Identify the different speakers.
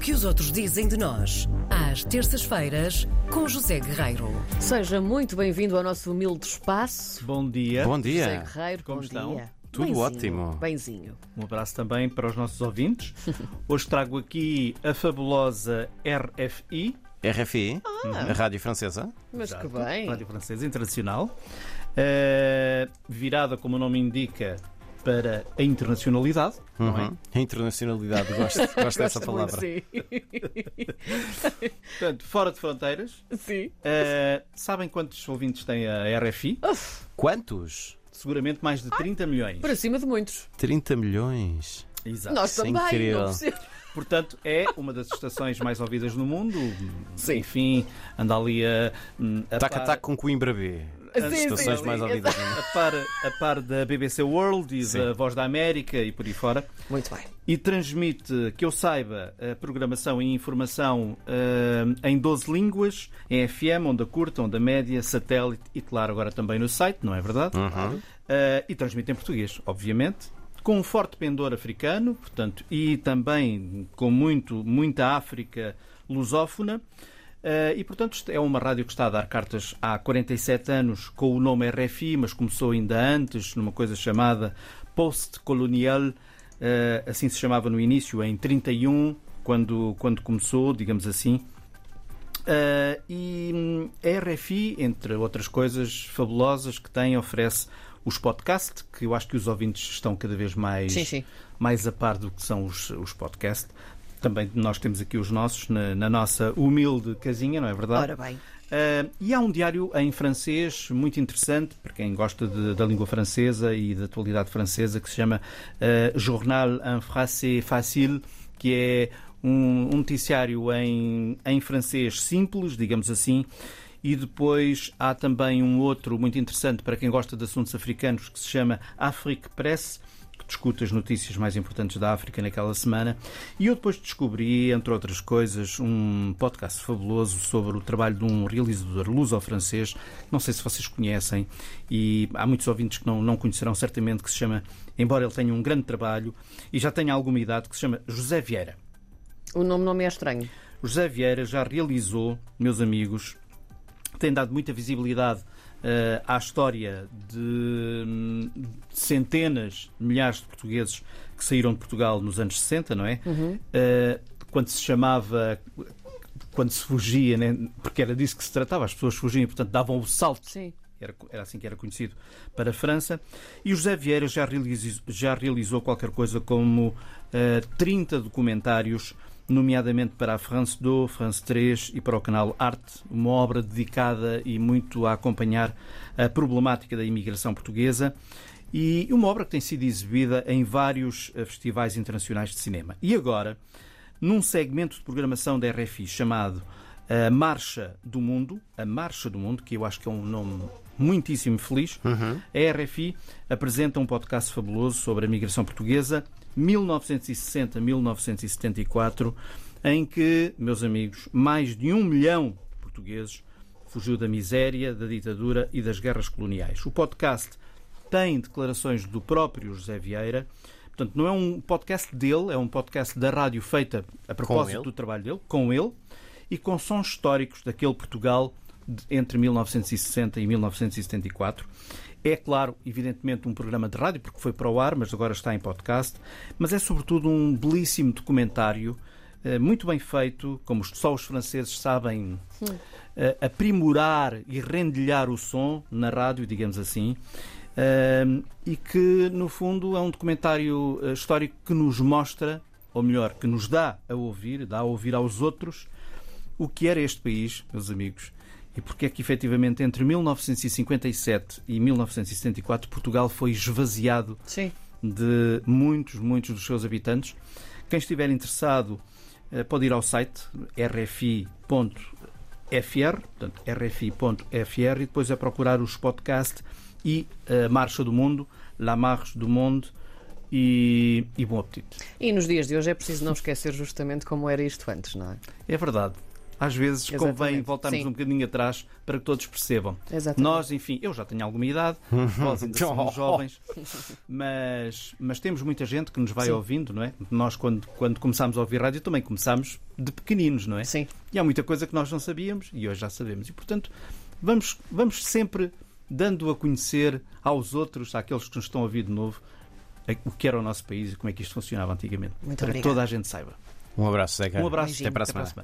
Speaker 1: que os outros dizem de nós, às terças-feiras, com José Guerreiro.
Speaker 2: Seja muito bem-vindo ao nosso humilde espaço.
Speaker 3: Bom dia.
Speaker 4: Bom
Speaker 2: José
Speaker 4: dia.
Speaker 2: Guerreiro,
Speaker 3: Como
Speaker 2: bom
Speaker 3: estão?
Speaker 2: dia.
Speaker 4: Tudo
Speaker 2: Benzinho,
Speaker 4: ótimo.
Speaker 2: Benzinho.
Speaker 3: Um abraço também para os nossos ouvintes. Hoje trago aqui a fabulosa RFI,
Speaker 4: RFI, a rádio francesa.
Speaker 2: Mas
Speaker 3: Exato,
Speaker 2: que bem.
Speaker 3: Rádio Francesa Internacional, eh, virada, como o nome indica, para a internacionalidade, não é?
Speaker 4: Uhum. A internacionalidade, gosto, gosto dessa palavra.
Speaker 2: Sim.
Speaker 3: Portanto, fora de fronteiras.
Speaker 2: sim.
Speaker 3: Eh, sabem quantos ouvintes tem a RFI?
Speaker 4: Quantos?
Speaker 3: Seguramente mais de 30 milhões.
Speaker 2: Para cima de muitos.
Speaker 4: 30 milhões.
Speaker 3: Exato.
Speaker 2: Nós
Speaker 4: é
Speaker 2: também.
Speaker 4: incrível.
Speaker 3: Portanto, é uma das estações mais ouvidas no mundo.
Speaker 2: Sim.
Speaker 3: Enfim, anda ali a. a
Speaker 4: Taca
Speaker 3: par-
Speaker 4: taca com Coimbra B. As
Speaker 2: sim,
Speaker 4: estações
Speaker 2: sim,
Speaker 4: mais ouvidas. mundo.
Speaker 3: a par, a par da BBC World e
Speaker 4: Sim.
Speaker 3: da Voz da América e por aí fora.
Speaker 2: Muito bem.
Speaker 3: E transmite, que eu saiba, a programação e informação eh, em 12 línguas, em FM, onda curta, onda média, satélite e, claro, agora também no site, não é verdade?
Speaker 4: Uhum.
Speaker 3: Eh, e transmite em português, obviamente. Com um forte pendor africano, portanto, e também com muito, muita África lusófona. Eh, e, portanto, é uma rádio que está a dar cartas há 47 anos com o nome RFI, mas começou ainda antes, numa coisa chamada Post-Colonial, eh, assim se chamava no início, em 31, quando, quando começou, digamos assim. Eh, e hum, a RFI, entre outras coisas fabulosas que tem, oferece os podcasts, que eu acho que os ouvintes estão cada vez mais,
Speaker 2: Sim, sim.
Speaker 3: mais a par do que são os, os podcasts. Também nós temos aqui os nossos na, na nossa humilde casinha, não é verdade?
Speaker 2: Ora bem.
Speaker 3: Uh, e há um diário em francês muito interessante para quem gosta de- da língua francesa e da atualidade francesa que se chama uh, Journal en Français Facile, que é um, um noticiário em, em francês simples, digamos assim. E depois há também um outro muito interessante para quem gosta de assuntos africanos que se chama Afrique Press, que discute as notícias mais importantes da África naquela semana. E eu depois descobri, entre outras coisas, um podcast fabuloso sobre o trabalho de um realizador luso-francês, não sei se vocês conhecem, e há muitos ouvintes que não, não conhecerão certamente, que se chama, embora ele tenha um grande trabalho e já tenha alguma idade, que se chama José Vieira.
Speaker 2: O nome não me é estranho.
Speaker 3: José Vieira já realizou, meus amigos, tem dado muita visibilidade eh, à história de, hum, centenas, milhares de portugueses que saíram de Portugal nos anos 60, não é? Eh, quando se chamava. Quando se fugia, né? porque era disso que se tratava, as pessoas fugiam e, portanto, davam o salto
Speaker 2: Sim.
Speaker 3: era, era assim que era conhecido para a França. E o José Vieira já realizou, já realizou qualquer coisa como eh, 30 documentários, nomeadamente para a France 2, France 3 e para o canal Arte, uma obra dedicada e muito a acompanhar a problemática da imigração portuguesa. E uma obra que tem sido exibida em vários eh, festivais internacionais de cinema. E agora, num segmento de programação da RFI chamado a Marcha do Mundo, a Marcha do Mundo, que eu acho que é um nome muitíssimo feliz, a RFI apresenta um podcast fabuloso sobre a migração portuguesa, 1960-1974, em que, meus amigos, mais de um milhão de portugueses fugiu da miséria, da ditadura e das guerras coloniais. O podcast tem declarações do próprio José Vieira. Portanto, não é um podcast dele, é um podcast da rádio feita a propósito do trabalho dele, com ele, e com sons históricos daquele Portugal entre 1960 e 1974. É claro, evidentemente, um programa de rádio, porque foi para o ar, mas agora está em podcast. Mas é sobretudo um belíssimo documentário, eh, muito bem feito, como só os franceses sabem eh, aprimorar e rendilhar o som na rádio, digamos assim. Ahm, e que, no fundo, é um documentário eh, histórico que nos mostra, ou melhor, que nos dá a ouvir, dá a ouvir aos outros, o que era este país, meus amigos, e porque é que, efetivamente, entre 1957 e 1974, Portugal foi esvaziado
Speaker 2: Sim.
Speaker 3: de muitos, muitos dos seus habitantes. Quem estiver interessado eh, pode ir ao site rfi.fr, portanto, rfi.fr, e depois é procurar os podcasts e a Marcha do Mundo, La Marche do Monde e, e bom apetite.
Speaker 2: E nos dias de hoje é preciso não esquecer justamente como era isto antes, não é?
Speaker 3: É verdade. Às vezes convém
Speaker 2: Exatamente.
Speaker 3: voltarmos
Speaker 2: Sim.
Speaker 3: um bocadinho atrás para que todos percebam.
Speaker 2: Exatamente.
Speaker 3: Nós, enfim, eu já tenho alguma idade, nós ainda somos
Speaker 4: Oh.
Speaker 3: jovens, mas, mas temos muita gente que nos vai
Speaker 2: Sim.
Speaker 3: ouvindo, não é? Nós, quando, quando começámos a ouvir rádio, também começámos de pequeninos, não é?
Speaker 2: Sim.
Speaker 3: E há muita coisa que nós não sabíamos e hoje já sabemos. E, portanto, vamos, vamos sempre dando a conhecer aos outros, àqueles que nos estão a ouvir de novo, o que era o nosso país e como é que isto funcionava antigamente.
Speaker 2: Muito
Speaker 3: para que
Speaker 2: obrigada.
Speaker 3: toda a gente saiba.
Speaker 4: Um abraço, Zeca.
Speaker 3: Um abraço.
Speaker 4: Até para a
Speaker 3: Até para a
Speaker 4: semana.
Speaker 3: semana.